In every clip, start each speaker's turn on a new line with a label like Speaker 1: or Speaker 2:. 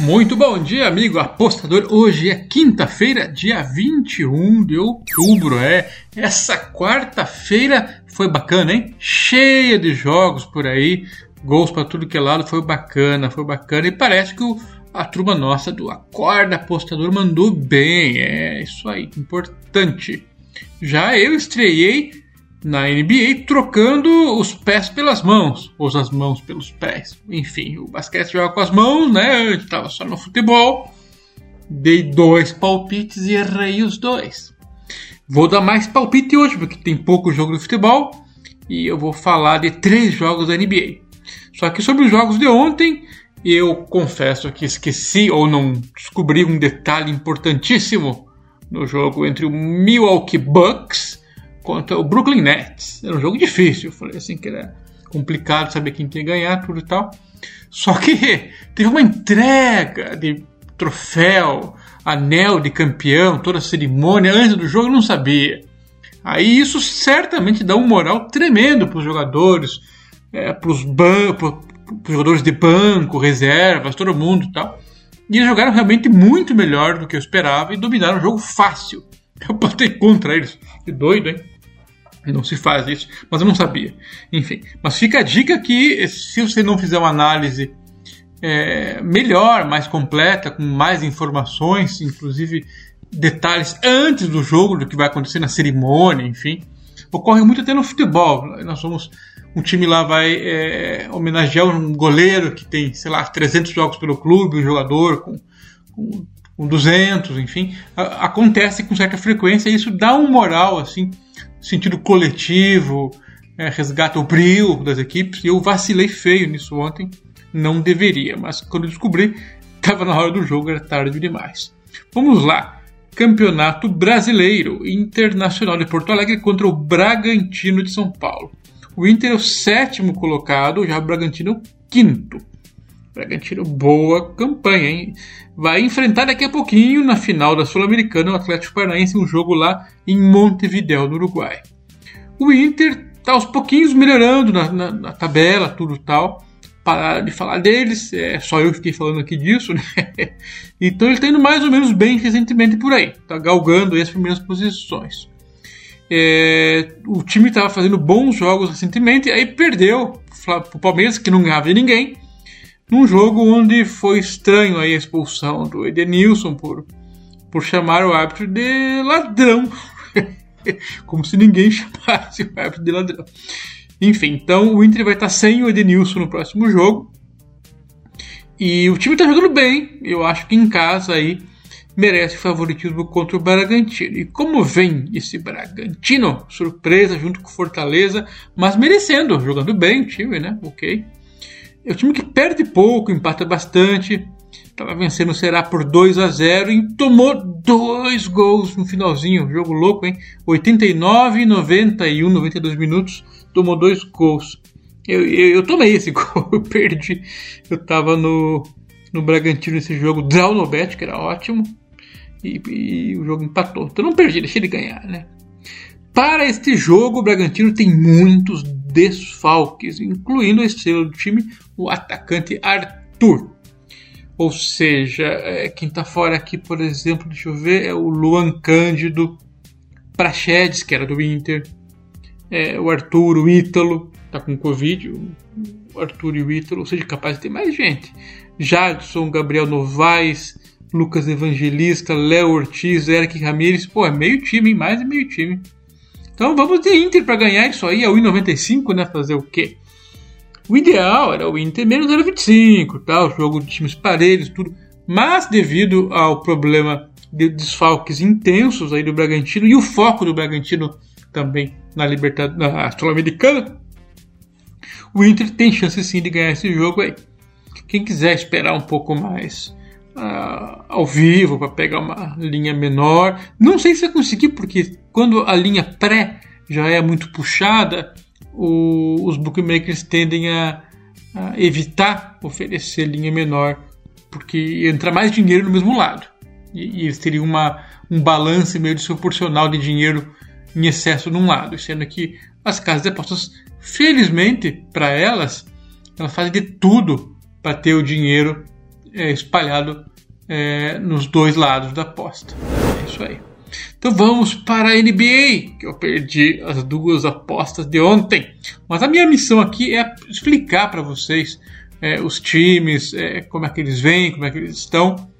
Speaker 1: Muito bom dia, amigo apostador. Hoje é quinta-feira, dia 21 de outubro. É, essa quarta-feira foi bacana, hein? Cheia de jogos por aí, gols para tudo que é lado. Foi bacana, foi bacana. E parece que o, a turma nossa do Acorda Apostador mandou bem. É isso aí, importante. Já eu estreiei na NBA trocando os pés pelas mãos, ou as mãos pelos pés. Enfim, o basquete joga com as mãos, né? Eu estava só no futebol. Dei dois palpites e errei os dois. Vou dar mais palpite hoje, porque tem pouco jogo de futebol. E eu vou falar de três jogos da NBA. Só que sobre os jogos de ontem, eu confesso que esqueci ou não descobri um detalhe importantíssimo no jogo entre o Milwaukee Bucks contra o Brooklyn Nets. Era um jogo difícil, eu falei assim que era complicado saber quem ia ganhar, tudo e tal. Só que teve uma entrega de troféu, anel de campeão, toda a cerimônia antes do jogo, eu não sabia. Aí isso certamente dá um moral tremendo para os jogadores, é, para os jogadores de banco, reservas, todo mundo e tal. E eles jogaram realmente muito melhor do que eu esperava e dominaram o jogo fácil. Eu botei contra eles. Que doido, hein? Não se faz isso, mas eu não sabia. Enfim, mas fica a dica que se você não fizer uma análise é, melhor, mais completa, com mais informações, inclusive detalhes antes do jogo, do que vai acontecer na cerimônia, enfim, ocorre muito até no futebol. Nós somos um time lá vai é, homenagear um goleiro que tem, sei lá, 300 jogos pelo clube, um jogador com, com, com 200, enfim, acontece com certa frequência e isso dá um moral assim sentido coletivo, é, resgata o brilho das equipes. E eu vacilei feio nisso ontem, não deveria, mas quando descobri, estava na hora do jogo, era tarde demais. Vamos lá. Campeonato Brasileiro Internacional de Porto Alegre contra o Bragantino de São Paulo. O Inter é o sétimo colocado, já o Bragantino é o quinto. Bragantino, boa campanha, hein? Vai enfrentar daqui a pouquinho, na final da Sul-Americana, o Atlético Paranaense, um jogo lá em Montevideo, no Uruguai. O Inter tá aos pouquinhos melhorando na, na, na tabela, tudo tal. Parar de falar deles, é só eu fiquei falando aqui disso, né? Então ele está indo mais ou menos bem recentemente por aí, tá galgando as primeiras posições. É, o time estava fazendo bons jogos recentemente, aí perdeu para o Palmeiras, que não ganhava de ninguém, num jogo onde foi estranho a expulsão do Edenilson por, por chamar o árbitro de ladrão. Como se ninguém chamasse o árbitro de ladrão. Enfim, então o Inter vai estar sem o Edenilson no próximo jogo. E o time está jogando bem. Eu acho que em casa aí merece favoritismo contra o Bragantino. E como vem esse Bragantino? Surpresa junto com Fortaleza, mas merecendo, jogando bem o time, né? Ok. É um time que perde pouco, empata bastante. Estava vencendo o Será por 2 a 0 e tomou dois gols no finalzinho. Jogo louco, hein? 89, 91, 92 minutos. Tomou dois gols. Eu, eu, eu tomei esse gol, eu perdi. Eu estava no, no Bragantino nesse jogo, draw no bet, que era ótimo. E, e, o jogo empatou. Então não perdi, deixei de ganhar, né? Para este jogo, o Bragantino tem muitos desfalques, incluindo a estrela do time, o atacante Arthur. Ou seja, é, quem está fora aqui, por exemplo, deixa eu ver, é o Luan Cândido, Prachedes, que era do Inter, é, o Arthur, o Ítalo, tá com Covid, o Arthur e o Ítalo, ou seja, capaz de ter mais gente. Jadson, Gabriel Novaes, Lucas Evangelista, Léo Ortiz, Eric Ramírez, pô, é meio time, hein? mais de meio time. Então vamos de Inter para ganhar isso aí, é o 1,95, né? Fazer o quê? O ideal era o Inter menos 0,25, tá? O jogo de times parelhos, tudo. Mas devido ao problema de desfalques intensos aí do Bragantino e o foco do Bragantino também na Libertadores, na Sul-Americana, o Inter tem chance sim de ganhar esse jogo aí. Quem quiser esperar um pouco mais uh, ao vivo para pegar uma linha menor. Não sei se vai conseguir, porque quando a linha pré já é muito puxada, o, os bookmakers tendem a, a, evitar oferecer linha menor, porque entra mais dinheiro no mesmo lado. E, e eles teriam uma, um balanço meio desproporcional de dinheiro em excesso num lado, sendo que as casas de apostas, felizmente para elas, elas fazem de tudo para ter o dinheiro é, espalhado é, nos dois lados da aposta. É isso aí. Então vamos para a NBA, que eu perdi as duas apostas de ontem. Mas a minha missão aqui é explicar para vocês é, os times, é, como é que eles vêm, como é que eles estão,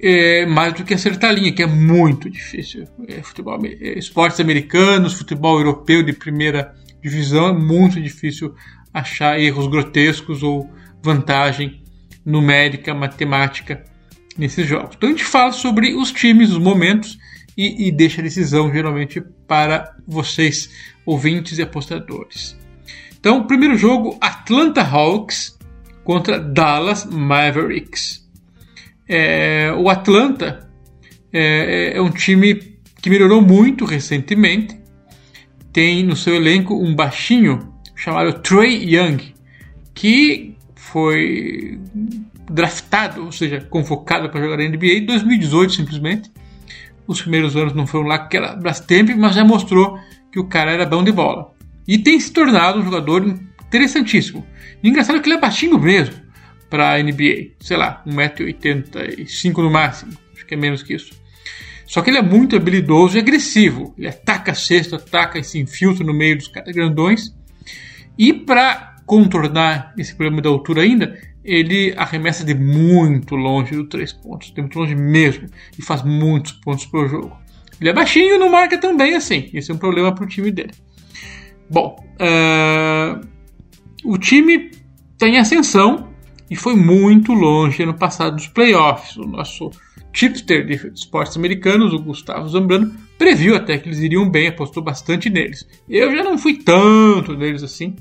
Speaker 1: é, mais do que acertar a linha, que é muito difícil. É, futebol, é, esportes americanos, futebol europeu de primeira divisão, é muito difícil achar erros grotescos ou vantagem numérica, matemática nesses jogos. Então a gente fala sobre os times, os momentos e, e deixa a decisão geralmente para vocês, ouvintes e apostadores. Então, primeiro jogo, Atlanta Hawks contra Dallas Mavericks. É, o Atlanta é, é, um time que melhorou muito recentemente. Tem no seu elenco um baixinho chamado Trey Young, que foi draftado, ou seja, convocado para jogar na NBA em 2018 simplesmente. Os primeiros anos não foram lá que era Brastemp, mas já mostrou que o cara era bom de bola. E tem se tornado um jogador interessantíssimo. E engraçado que ele é baixinho mesmo para a NBA. Sei lá, 1,85m no máximo. Acho que é menos que isso. Só que ele é muito habilidoso e agressivo. Ele ataca a cesta, ataca e se infiltra no meio dos grandões. E para contornar esse problema da altura ainda, ele arremessa de muito longe do três pontos, de muito longe mesmo, e faz muitos pontos por jogo. Ele é baixinho não marca também assim, esse é um problema para o time dele. Bom, uh, o time tem ascensão e foi muito longe ano passado dos playoffs. O nosso tipster de esportes americanos, o Gustavo Zambrano, previu até que eles iriam bem, apostou bastante neles. Eu já não fui tanto neles assim,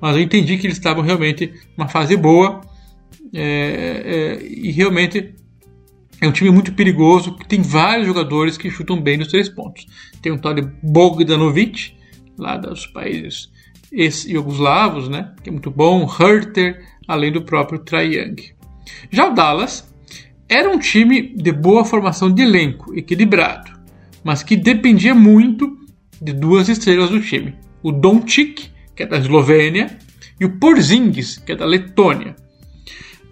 Speaker 1: mas eu entendi que eles estavam realmente numa fase boa é, é, e realmente é um time muito perigoso, que tem vários jogadores que chutam bem nos três pontos. Tem um tal de Bogdanovic, lá dos países ex-yugoslavos, né, que é muito bom, Herter, além do próprio Trae. Já o Dallas era um time de boa formação de elenco, equilibrado, mas que dependia muito de duas estrelas do time. O Doncic, que é da Eslovênia, e o Porzingis, que é da Letônia.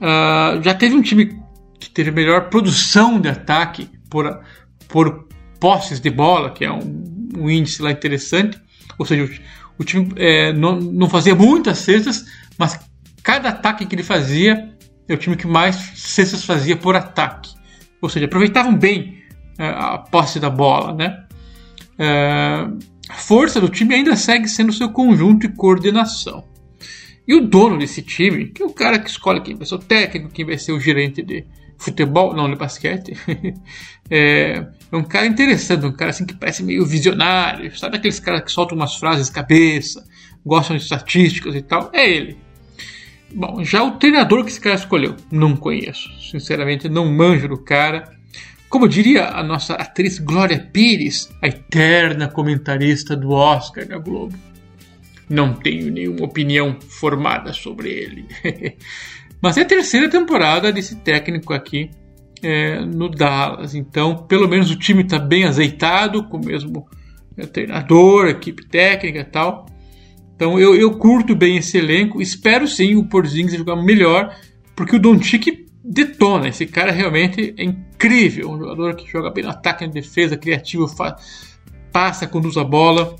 Speaker 1: Uh, já teve um time que teve melhor produção de ataque por, por posses de bola, que é um, um índice lá interessante. Ou seja, o, o time é, não, não fazia muitas cestas, mas cada ataque que ele fazia é o time que mais cestas fazia por ataque. Ou seja, aproveitavam bem é, a posse da bola, né? É, a força do time ainda segue sendo seu conjunto e coordenação. E o dono desse time, que é o cara que escolhe quem vai ser o técnico, quem vai ser o gerente de futebol, não de basquete, é, é, um cara interessante, um cara assim que parece meio visionário, sabe aqueles caras que soltam umas frases cabeça, gostam de estatísticas e tal? É ele. Bom, já o treinador que esse cara escolheu, não conheço. Sinceramente, não manjo do cara. Como diria a nossa atriz Glória Pires, a eterna comentarista do Oscar da Globo não tenho nenhuma opinião formada sobre ele. Mas é a terceira temporada desse técnico aqui é, no Dallas. Então, pelo menos o time está bem azeitado, com o mesmo é, treinador, equipe técnica e tal. Então eu, eu curto bem esse elenco. Espero sim o Porzingis jogar melhor, porque o Doncic detona. Esse cara realmente é incrível. Um jogador que joga bem no ataque, na defesa, criativo, passa, conduz a bola.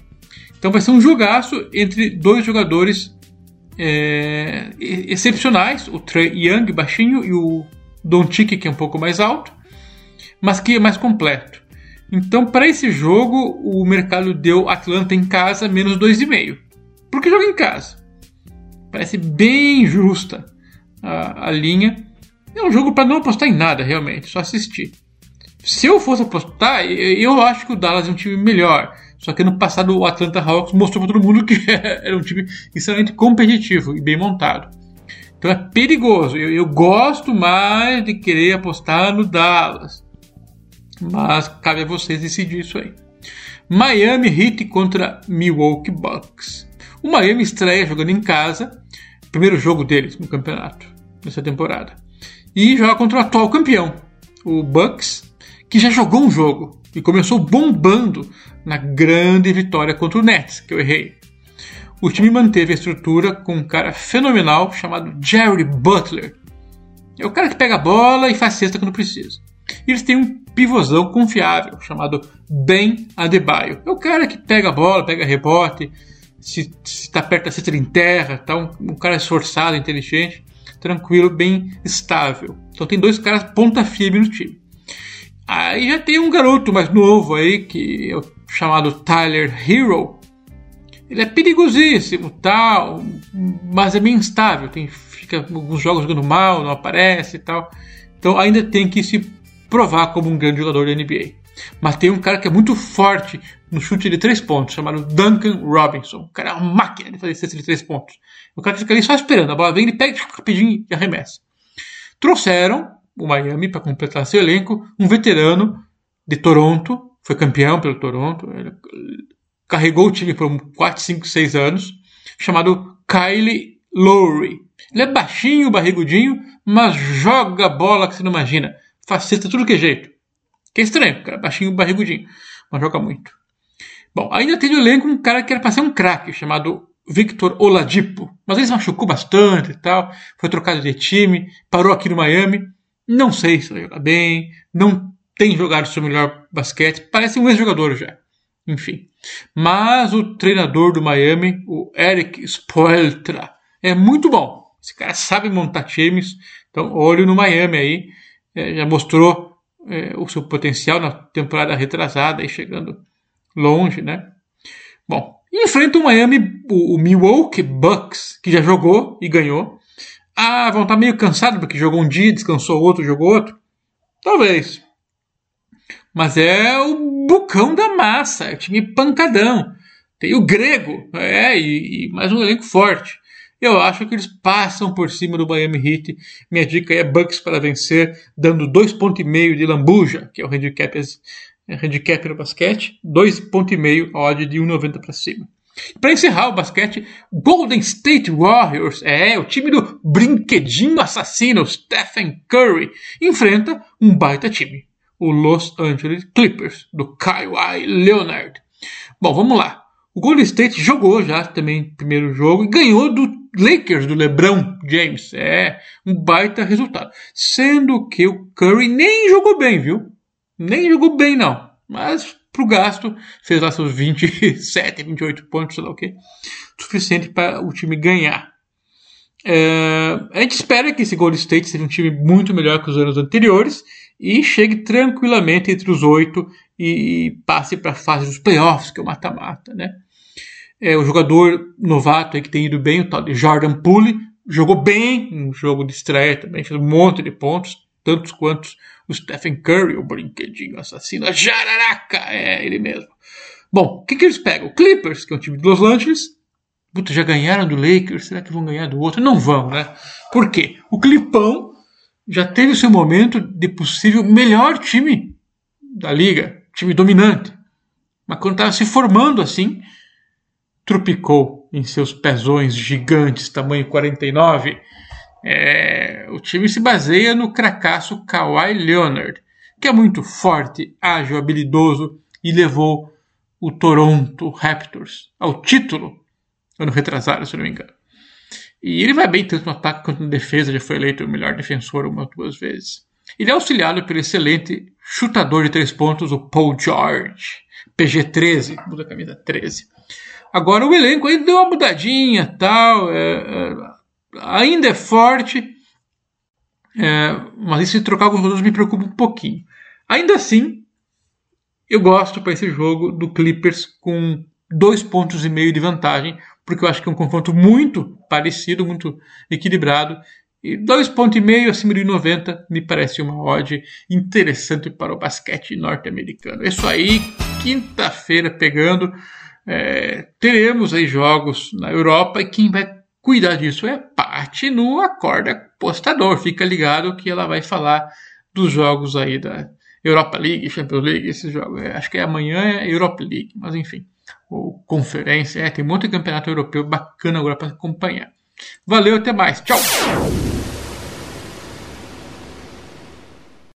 Speaker 1: Então vai ser um jogaço entre dois jogadores é, excepcionais, o Trey Young baixinho e o Doncic que é um pouco mais alto, mas que é mais completo. Então para esse jogo o mercado deu Atlanta em casa menos 2,5. Porque joga em casa. Parece bem justa a, a linha. É um jogo para não apostar em nada realmente, só assistir. Se eu fosse apostar, eu acho que o Dallas é um time melhor. Só que no passado o Atlanta Hawks mostrou para todo mundo que era um time extremamente competitivo e bem montado. Então é perigoso. Eu, eu gosto mais de querer apostar no Dallas. Mas cabe a vocês decidir isso aí. Miami Heat contra Milwaukee Bucks. O Miami estreia jogando em casa, primeiro jogo deles no campeonato, nessa temporada. E joga contra o atual campeão, o Bucks, que já jogou um jogo e começou bombando na grande vitória contra o Nets, que eu errei. O time manteve a estrutura com um cara fenomenal chamado Jerry Butler. É o cara que pega a bola e faz cesta quando precisa. E eles têm um pivôzão confiável, chamado Ben Adebayo. É o cara que pega a bola, pega rebote, se está perto da cesta ele enterra, tá? Um, um, cara esforçado, inteligente, tranquilo, bem estável. Então tem dois caras ponta firme no time. Aí já tem um garoto mais novo aí, que é chamado Tyler Hero. Ele é perigosíssimo, tal, mas é bem instável. Tem, fica alguns jogos jogando mal, não aparece e tal. Então ainda tem que se provar como um grande jogador da NBA. Mas tem um cara que é muito forte no chute de três pontos, chamado Duncan Robinson. O cara é uma máquina de fazer cesta de três pontos. O cara fica ali só esperando, a bola vem, ele pega rapidinho e arremessa. Trouxeram o Miami para completar seu elenco, um veterano de Toronto, foi campeão pelo Toronto, carregou o time por 4, 5, 6 anos, chamado Kyle Lowry. Ele é baixinho, barrigudinho, mas joga bola que você não imagina. Faceta tudo que é jeito. Que é estranho, cara, baixinho, barrigudinho, mas joga muito. Bom, ainda tem no elenco um cara que era para ser um craque, chamado Victor Oladipo, mas ele se machucou bastante e tal, foi trocado de time, parou aqui no Miami, não sei se vai jogar bem, não tem jogado seu melhor basquete, parece um ex-jogador já, enfim. Mas o treinador do Miami, o Eric Spoeltra, é muito bom. Esse cara sabe montar times, então olho no Miami aí, é, já mostrou é, o seu potencial na temporada retrasada e chegando longe, né? Bom, enfrenta o Miami, o, o Milwaukee Bucks, que já jogou e ganhou. Ah, vão estar meio cansados porque jogou um dia, descansou outro, jogou outro. Talvez. Mas é o bucão da massa, é o time pancadão. Tem o grego, é, e, e mais um elenco forte. Eu acho que eles passam por cima do Miami Heat. Minha dica é Bucks para vencer, dando dois pontos e meio de lambuja, que é o handicap, é handicap no basquete, dois pontos e meio, a odd de 1,90 para cima. Para encerrar o basquete, Golden State Warriors, é o time do brinquedinho assassino Stephen Curry, enfrenta um baita time, o Los Angeles Clippers, do Kawhi Leonard. Bom, vamos lá. O Golden State jogou já também primeiro jogo e ganhou do Lakers, do LeBron James. É um baita resultado. Sendo que o Curry nem jogou bem, viu? Nem jogou bem, não. Mas pro gasto, fez lá seus 27, 28 pontos, sei lá o que. Suficiente para o time ganhar. É, a gente espera que esse Golden State seja um time muito melhor que os anos anteriores e chegue tranquilamente entre os oito e, passe para a fase dos playoffs, que é o mata-mata, né? É, o jogador novato que tem ido bem, o tal de Jordan Poole, jogou bem no jogo de estreia também, fez um monte de pontos, tantos quantos o Stephen Curry, o brinquedinho assassino, a jararaca, é ele mesmo. Bom, o que, que eles pegam? Clippers, que é um time de Los Angeles, Puta, já ganharam do Lakers, será que vão ganhar do outro? Não vão, né? Por quê? O Clipão já teve o seu momento de possível melhor time da liga, time dominante. Mas quando estava se formando assim, trupicou em seus pezões gigantes, tamanho 49. É, o time se baseia no cracaço Kawhi Leonard, que é muito forte, ágil, habilidoso e levou o Toronto Raptors ao título ano retrasado, se não me engano. E ele vai bem tanto no ataque quanto na defesa, já foi eleito o melhor defensor uma ou duas vezes. Ele é auxiliado pelo excelente chutador de três pontos, o Paul George, PG-13, muda a camisa 13. Agora o elenco ainda deu uma mudadinha, tal, é, é, ainda é forte, é, mas se trocar alguns jogadores me preocupa um pouquinho. Ainda assim, eu gosto para esse jogo do Clippers com dois pontos e meio de vantagem, porque eu acho que é um confronto muito parecido, muito equilibrado. E dois pontos e meio acima de 90 me parece uma odd interessante para o basquete norte-americano. É isso aí, quinta-feira pegando. É, teremos aí jogos na Europa e quem vai cuidar disso é parte no Acorda Postador. Fica ligado que ela vai falar dos jogos aí da Europa League, Champions League, esses jogos. É, acho que é amanhã é Europa League, mas enfim ou conferência. É, tem de campeonato europeu bacana agora para acompanhar. Valeu, até mais. Tchau!